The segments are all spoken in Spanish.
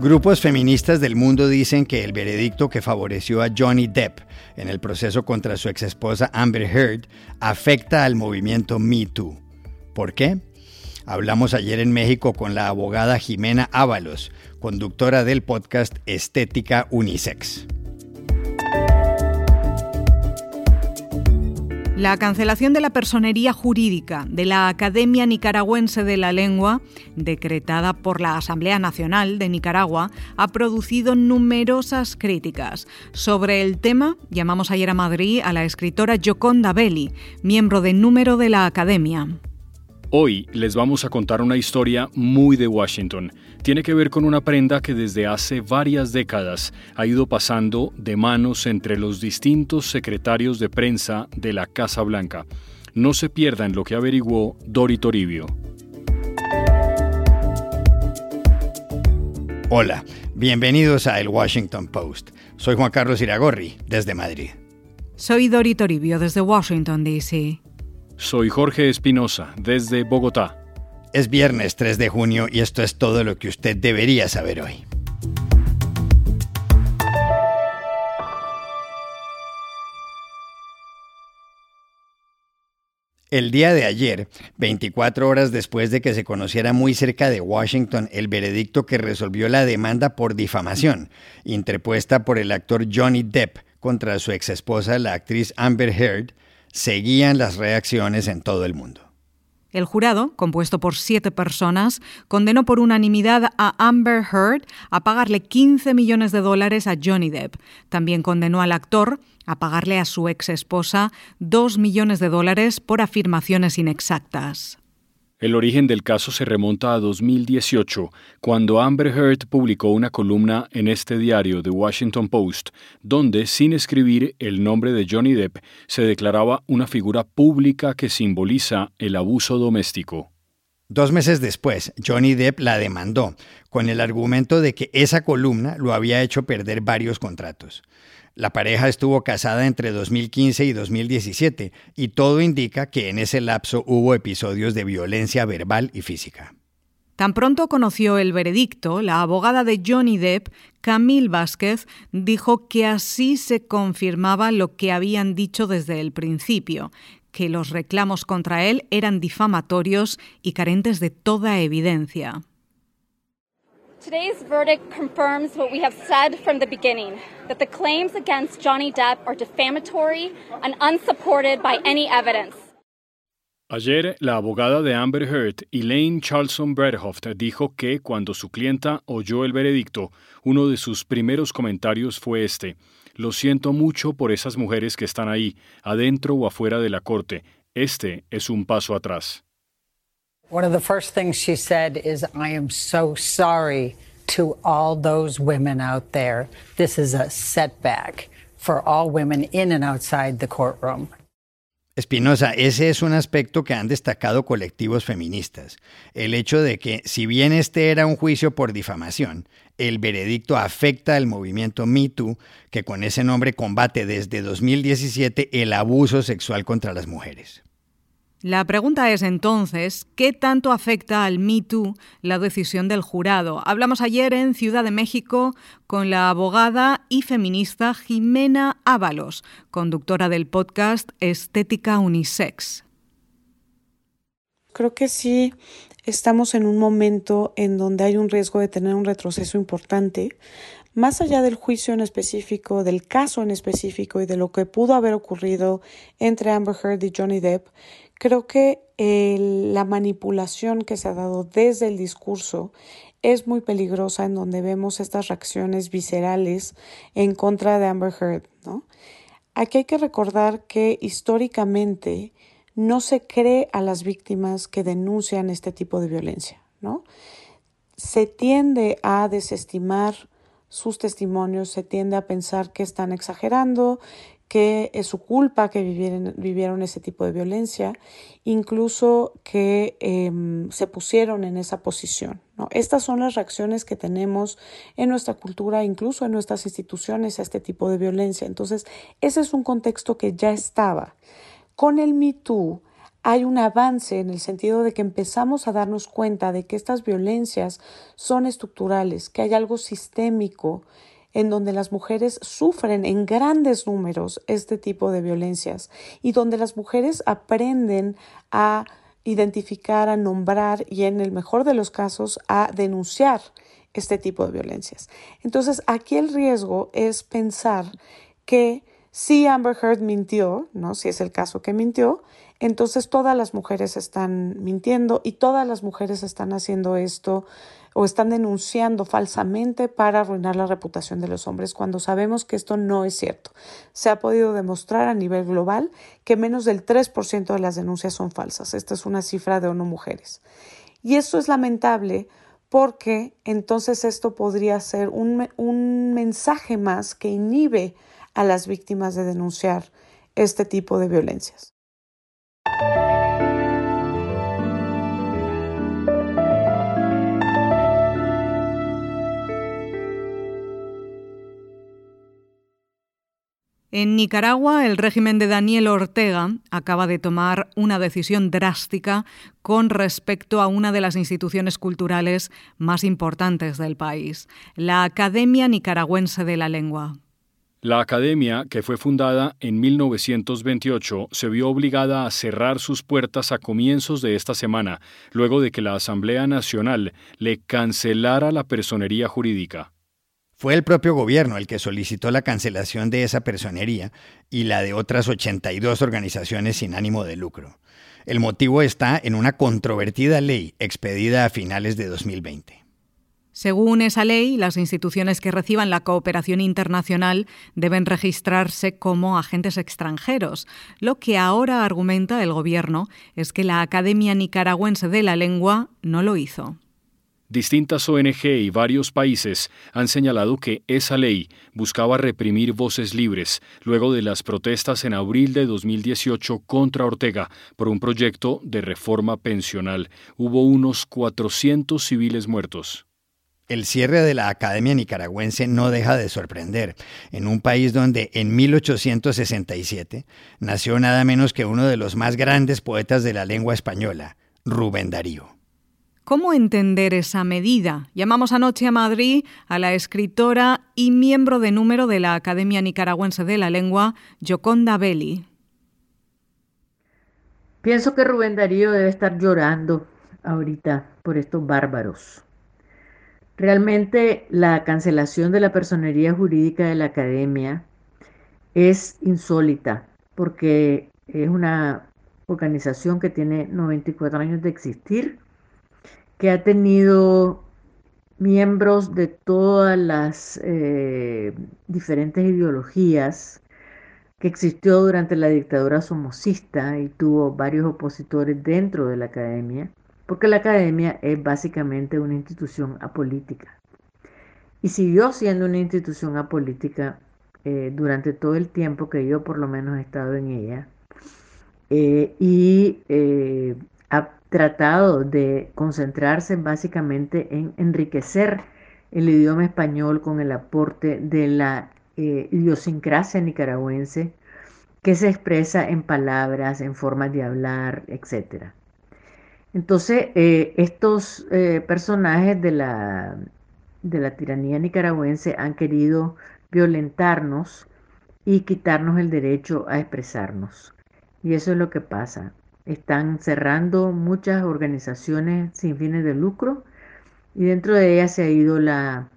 Grupos feministas del mundo dicen que el veredicto que favoreció a Johnny Depp en el proceso contra su exesposa Amber Heard afecta al movimiento Me Too. ¿Por qué? Hablamos ayer en México con la abogada Jimena Ábalos, conductora del podcast Estética Unisex. La cancelación de la personería jurídica de la Academia Nicaragüense de la Lengua, decretada por la Asamblea Nacional de Nicaragua, ha producido numerosas críticas. Sobre el tema, llamamos ayer a Madrid a la escritora Gioconda Belli, miembro de número de la Academia. Hoy les vamos a contar una historia muy de Washington. Tiene que ver con una prenda que desde hace varias décadas ha ido pasando de manos entre los distintos secretarios de prensa de la Casa Blanca. No se pierdan lo que averiguó Dori Toribio. Hola, bienvenidos a El Washington Post. Soy Juan Carlos Iragorri, desde Madrid. Soy Dori Toribio, desde Washington, D.C. Soy Jorge Espinosa, desde Bogotá. Es viernes 3 de junio y esto es todo lo que usted debería saber hoy. El día de ayer, 24 horas después de que se conociera muy cerca de Washington el veredicto que resolvió la demanda por difamación, interpuesta por el actor Johnny Depp contra su exesposa, la actriz Amber Heard, seguían las reacciones en todo el mundo. El jurado, compuesto por siete personas, condenó por unanimidad a Amber Heard a pagarle 15 millones de dólares a Johnny Depp. También condenó al actor a pagarle a su ex esposa 2 millones de dólares por afirmaciones inexactas. El origen del caso se remonta a 2018, cuando Amber Heard publicó una columna en este diario, The Washington Post, donde, sin escribir el nombre de Johnny Depp, se declaraba una figura pública que simboliza el abuso doméstico. Dos meses después, Johnny Depp la demandó, con el argumento de que esa columna lo había hecho perder varios contratos. La pareja estuvo casada entre 2015 y 2017 y todo indica que en ese lapso hubo episodios de violencia verbal y física. Tan pronto conoció el veredicto, la abogada de Johnny Depp, Camille Vázquez, dijo que así se confirmaba lo que habían dicho desde el principio, que los reclamos contra él eran difamatorios y carentes de toda evidencia. Today's verdict confirms what we have said from the beginning that the claims against Johnny Depp are defamatory and unsupported by any evidence. Ayer, la abogada de Amber Heard, Elaine Charlson Bredhoft, dijo que cuando su clienta oyó el veredicto, uno de sus primeros comentarios fue este: Lo siento mucho por esas mujeres que están ahí, adentro o afuera de la corte. Este es un paso atrás. One of the first things she said is, I am so sorry to all those women out there. This is a setback for all women in and outside the courtroom. Espinosa, ese es un aspecto que han destacado colectivos feministas. El hecho de que, si bien este era un juicio por difamación, el veredicto afecta al movimiento MeToo, que con ese nombre combate desde 2017 el abuso sexual contra las mujeres. La pregunta es entonces, ¿qué tanto afecta al Me Too la decisión del jurado? Hablamos ayer en Ciudad de México con la abogada y feminista Jimena Ábalos, conductora del podcast Estética Unisex. Creo que sí estamos en un momento en donde hay un riesgo de tener un retroceso importante, más allá del juicio en específico, del caso en específico y de lo que pudo haber ocurrido entre Amber Heard y Johnny Depp, Creo que la manipulación que se ha dado desde el discurso es muy peligrosa en donde vemos estas reacciones viscerales en contra de Amber Heard, ¿no? Aquí hay que recordar que históricamente no se cree a las víctimas que denuncian este tipo de violencia, ¿no? Se tiende a desestimar sus testimonios, se tiende a pensar que están exagerando, que es su culpa que vivieron, vivieron ese tipo de violencia, incluso que em, se pusieron en esa posición. ¿no? Estas son las reacciones que tenemos en nuestra cultura, incluso en nuestras instituciones, a este tipo de violencia. Entonces, ese es un contexto que ya estaba. Con el Me Too, hay un avance en el sentido de que empezamos a darnos cuenta de que estas violencias son estructurales, que hay algo sistémico en donde las mujeres sufren en grandes números este tipo de violencias y donde las mujeres aprenden a identificar, a nombrar y en el mejor de los casos a denunciar este tipo de violencias. Entonces, aquí el riesgo es pensar que si Amber Heard mintió, ¿no? Si es el caso que mintió, entonces todas las mujeres están mintiendo y todas las mujeres están haciendo esto o están denunciando falsamente para arruinar la reputación de los hombres cuando sabemos que esto no es cierto. Se ha podido demostrar a nivel global que menos del 3% de las denuncias son falsas. Esta es una cifra de ONU Mujeres. Y esto es lamentable porque entonces esto podría ser un, un mensaje más que inhibe a las víctimas de denunciar este tipo de violencias. En Nicaragua, el régimen de Daniel Ortega acaba de tomar una decisión drástica con respecto a una de las instituciones culturales más importantes del país, la Academia Nicaragüense de la Lengua. La academia, que fue fundada en 1928, se vio obligada a cerrar sus puertas a comienzos de esta semana, luego de que la Asamblea Nacional le cancelara la personería jurídica. Fue el propio gobierno el que solicitó la cancelación de esa personería y la de otras 82 organizaciones sin ánimo de lucro. El motivo está en una controvertida ley expedida a finales de 2020. Según esa ley, las instituciones que reciban la cooperación internacional deben registrarse como agentes extranjeros. Lo que ahora argumenta el Gobierno es que la Academia Nicaragüense de la Lengua no lo hizo. Distintas ONG y varios países han señalado que esa ley buscaba reprimir voces libres luego de las protestas en abril de 2018 contra Ortega por un proyecto de reforma pensional. Hubo unos 400 civiles muertos. El cierre de la Academia Nicaragüense no deja de sorprender, en un país donde en 1867 nació nada menos que uno de los más grandes poetas de la lengua española, Rubén Darío. ¿Cómo entender esa medida? Llamamos anoche a Madrid a la escritora y miembro de número de la Academia Nicaragüense de la Lengua, Joconda Belli. Pienso que Rubén Darío debe estar llorando ahorita por estos bárbaros. Realmente la cancelación de la personería jurídica de la academia es insólita porque es una organización que tiene 94 años de existir que ha tenido miembros de todas las eh, diferentes ideologías que existió durante la dictadura somocista y tuvo varios opositores dentro de la academia, porque la academia es básicamente una institución apolítica. Y siguió siendo una institución apolítica eh, durante todo el tiempo que yo por lo menos he estado en ella. Eh, y ha tratado de concentrarse básicamente en enriquecer el idioma español con el aporte de la eh, idiosincrasia nicaragüense que se expresa en palabras, en formas de hablar, etc. Entonces, eh, estos eh, personajes de la, de la tiranía nicaragüense han querido violentarnos y quitarnos el derecho a expresarnos. Y eso es lo que pasa. Están cerrando muchas organizaciones sin fines de lucro y dentro de ellas se ha ido la,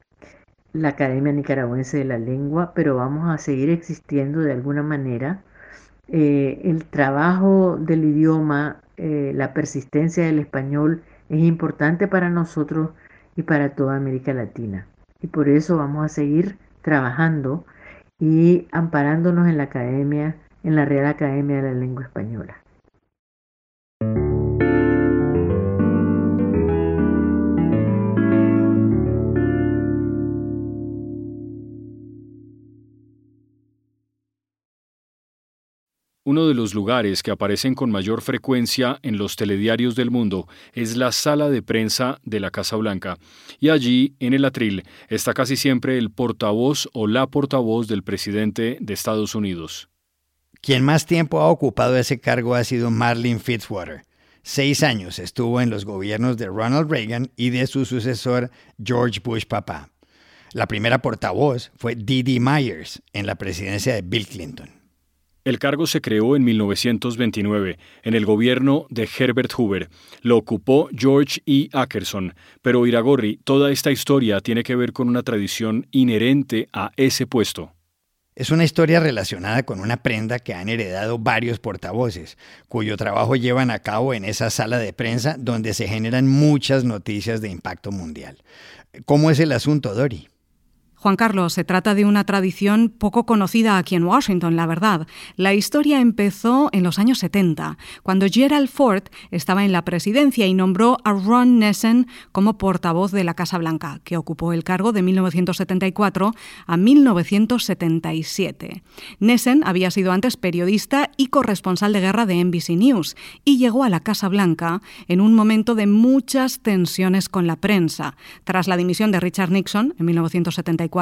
la Academia Nicaragüense de la Lengua, pero vamos a seguir existiendo de alguna manera. Eh, el trabajo del idioma, eh, la persistencia del español es importante para nosotros y para toda América Latina. Y por eso vamos a seguir trabajando y amparándonos en la academia, en la Real Academia de la Lengua Española. Uno de los lugares que aparecen con mayor frecuencia en los telediarios del mundo es la sala de prensa de la Casa Blanca, y allí, en el atril, está casi siempre el portavoz o la portavoz del presidente de Estados Unidos. Quien más tiempo ha ocupado ese cargo ha sido Marlene Fitzwater. Seis años estuvo en los gobiernos de Ronald Reagan y de su sucesor George Bush papá. La primera portavoz fue Dee Myers en la presidencia de Bill Clinton. El cargo se creó en 1929, en el gobierno de Herbert Hoover. Lo ocupó George E. Ackerson, pero Iragorri, toda esta historia tiene que ver con una tradición inherente a ese puesto. Es una historia relacionada con una prenda que han heredado varios portavoces, cuyo trabajo llevan a cabo en esa sala de prensa donde se generan muchas noticias de impacto mundial. ¿Cómo es el asunto, Dori? Juan Carlos, se trata de una tradición poco conocida aquí en Washington, la verdad. La historia empezó en los años 70, cuando Gerald Ford estaba en la presidencia y nombró a Ron Nessen como portavoz de la Casa Blanca, que ocupó el cargo de 1974 a 1977. Nessen había sido antes periodista y corresponsal de guerra de NBC News y llegó a la Casa Blanca en un momento de muchas tensiones con la prensa, tras la dimisión de Richard Nixon en 1974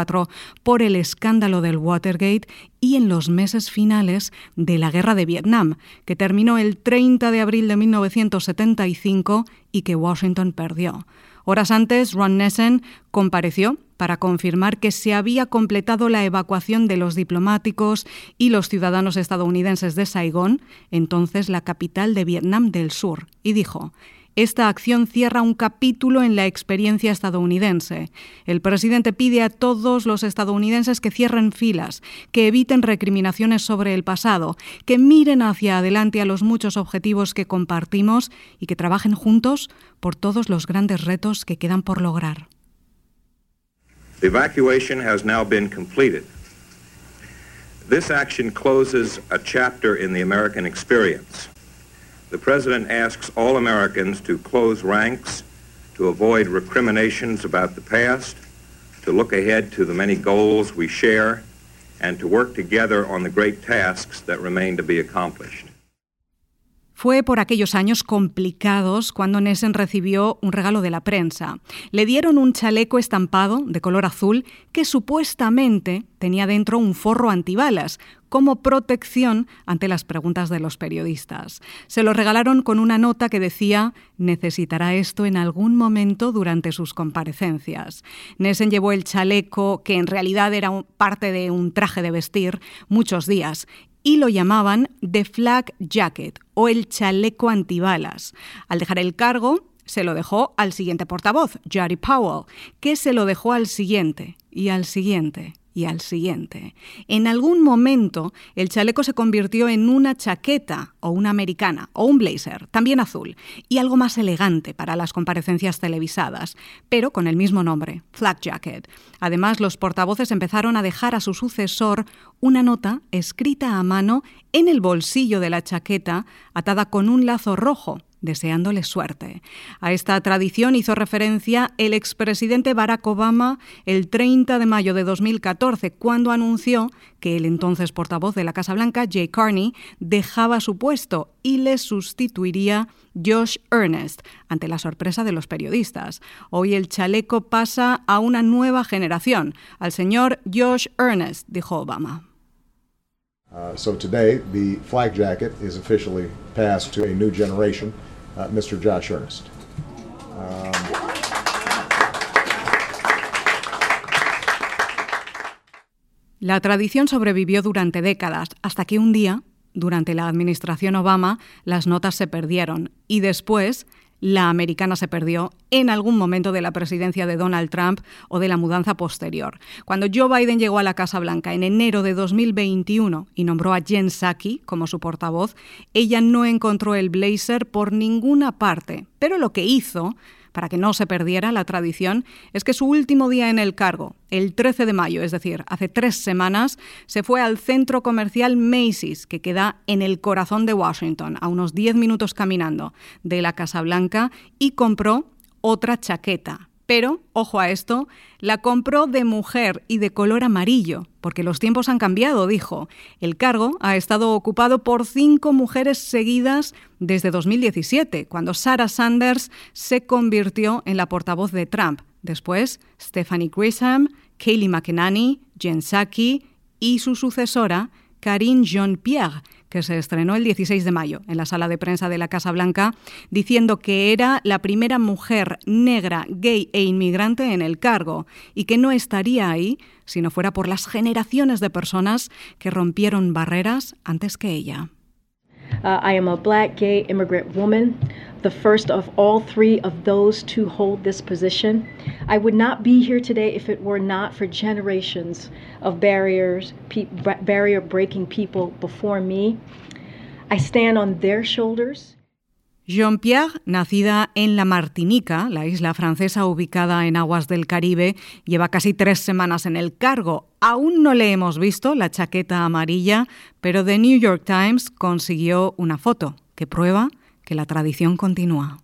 por el escándalo del Watergate y en los meses finales de la Guerra de Vietnam, que terminó el 30 de abril de 1975 y que Washington perdió. Horas antes, Ron Nessen compareció para confirmar que se había completado la evacuación de los diplomáticos y los ciudadanos estadounidenses de Saigón, entonces la capital de Vietnam del Sur, y dijo, esta acción cierra un capítulo en la experiencia estadounidense. El presidente pide a todos los estadounidenses que cierren filas, que eviten recriminaciones sobre el pasado, que miren hacia adelante a los muchos objetivos que compartimos y que trabajen juntos por todos los grandes retos que quedan por lograr. Evacuation has now been completed. This action closes a chapter in the American experience. The President asks all Americans to close ranks, to avoid recriminations about the past, to look ahead to the many goals we share, and to work together on the great tasks that remain to be accomplished. Fue por aquellos años complicados cuando Nessen recibió un regalo de la prensa. Le dieron un chaleco estampado de color azul que supuestamente tenía dentro un forro antibalas, como protección ante las preguntas de los periodistas. Se lo regalaron con una nota que decía necesitará esto en algún momento durante sus comparecencias. Nessen llevó el chaleco, que en realidad era parte de un traje de vestir, muchos días y lo llamaban The Flag Jacket o el chaleco antibalas. Al dejar el cargo, se lo dejó al siguiente portavoz, Jerry Powell, que se lo dejó al siguiente y al siguiente y al siguiente. En algún momento el chaleco se convirtió en una chaqueta o una americana o un blazer, también azul, y algo más elegante para las comparecencias televisadas, pero con el mismo nombre, Flag Jacket. Además, los portavoces empezaron a dejar a su sucesor una nota escrita a mano en el bolsillo de la chaqueta atada con un lazo rojo deseándole suerte. A esta tradición hizo referencia el expresidente Barack Obama el 30 de mayo de 2014, cuando anunció que el entonces portavoz de la Casa Blanca, Jay Carney, dejaba su puesto y le sustituiría Josh Ernest, ante la sorpresa de los periodistas. Hoy el chaleco pasa a una nueva generación, al señor Josh Ernest, dijo Obama. Uh, so today, the flag jacket is officially passed to a new generation. Uh, Mr. Josh. Um, la tradición sobrevivió durante décadas, hasta que un día, durante la administración Obama, las notas se perdieron y después la americana se perdió en algún momento de la presidencia de Donald Trump o de la mudanza posterior. Cuando Joe Biden llegó a la Casa Blanca en enero de 2021 y nombró a Jen Psaki como su portavoz, ella no encontró el blazer por ninguna parte, pero lo que hizo para que no se perdiera la tradición, es que su último día en el cargo, el 13 de mayo, es decir, hace tres semanas, se fue al centro comercial Macy's, que queda en el corazón de Washington, a unos 10 minutos caminando de la Casa Blanca, y compró otra chaqueta. Pero, ojo a esto, la compró de mujer y de color amarillo, porque los tiempos han cambiado, dijo. El cargo ha estado ocupado por cinco mujeres seguidas desde 2017, cuando Sarah Sanders se convirtió en la portavoz de Trump. Después, Stephanie Grisham, Kayleigh McEnany, Jen Psaki y su sucesora, Karine Jean-Pierre, que se estrenó el 16 de mayo en la sala de prensa de la Casa Blanca, diciendo que era la primera mujer negra, gay e inmigrante en el cargo y que no estaría ahí si no fuera por las generaciones de personas que rompieron barreras antes que ella. Uh, I am a black, gay, immigrant woman, the first of all three of those to hold this position. I would not be here today if it were not for generations of barriers, barrier breaking people before me. I stand on their shoulders. Jean-Pierre, nacida en la Martinica, la isla francesa ubicada en aguas del Caribe, lleva casi tres semanas en el cargo. Aún no le hemos visto la chaqueta amarilla, pero The New York Times consiguió una foto que prueba que la tradición continúa.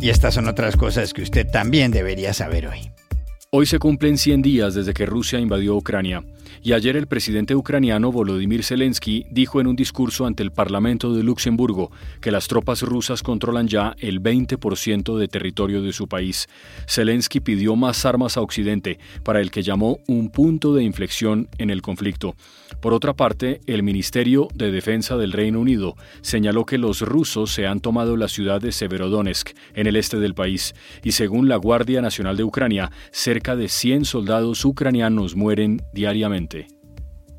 Y estas son otras cosas que usted también debería saber hoy. Hoy se cumplen 100 días desde que Rusia invadió Ucrania, y ayer el presidente ucraniano Volodymyr Zelensky dijo en un discurso ante el Parlamento de Luxemburgo que las tropas rusas controlan ya el 20% de territorio de su país. Zelensky pidió más armas a Occidente para el que llamó un punto de inflexión en el conflicto. Por otra parte, el Ministerio de Defensa del Reino Unido señaló que los rusos se han tomado la ciudad de Severodonetsk, en el este del país, y según la Guardia Nacional de Ucrania, cerca de 100 soldados ucranianos mueren diariamente.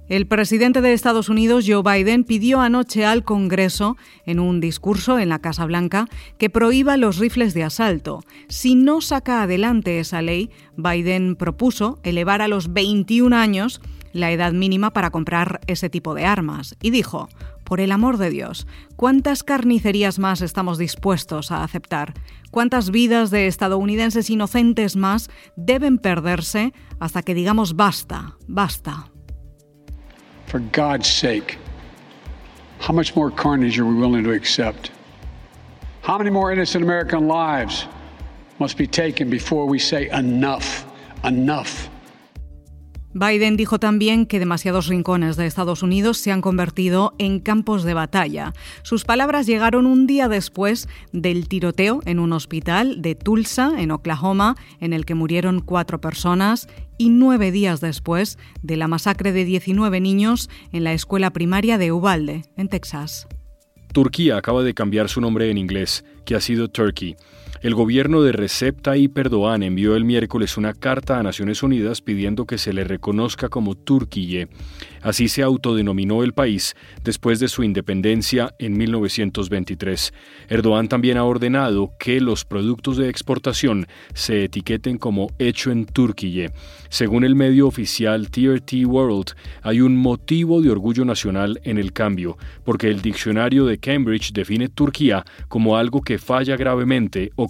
El presidente de Estados Unidos, Joe Biden, pidió anoche al Congreso, en un discurso en la Casa Blanca, que prohíba los rifles de asalto. Si no saca adelante esa ley, Biden propuso elevar a los 21 años la edad mínima para comprar ese tipo de armas y dijo, por el amor de Dios, ¿cuántas carnicerías más estamos dispuestos a aceptar? ¿Cuántas vidas de estadounidenses inocentes más deben perderse hasta que digamos basta, basta? For God's sake, how much more carnage are we willing to accept? How many more innocent American lives must be taken before we say enough, enough? Biden dijo también que demasiados rincones de Estados Unidos se han convertido en campos de batalla. Sus palabras llegaron un día después del tiroteo en un hospital de Tulsa, en Oklahoma, en el que murieron cuatro personas, y nueve días después de la masacre de 19 niños en la escuela primaria de Uvalde, en Texas. Turquía acaba de cambiar su nombre en inglés, que ha sido Turkey. El gobierno de Recep Tayyip Erdogan envió el miércoles una carta a Naciones Unidas pidiendo que se le reconozca como Turquille. Así se autodenominó el país después de su independencia en 1923. Erdogan también ha ordenado que los productos de exportación se etiqueten como hecho en Turquille. Según el medio oficial TRT World, hay un motivo de orgullo nacional en el cambio, porque el diccionario de Cambridge define Turquía como algo que falla gravemente o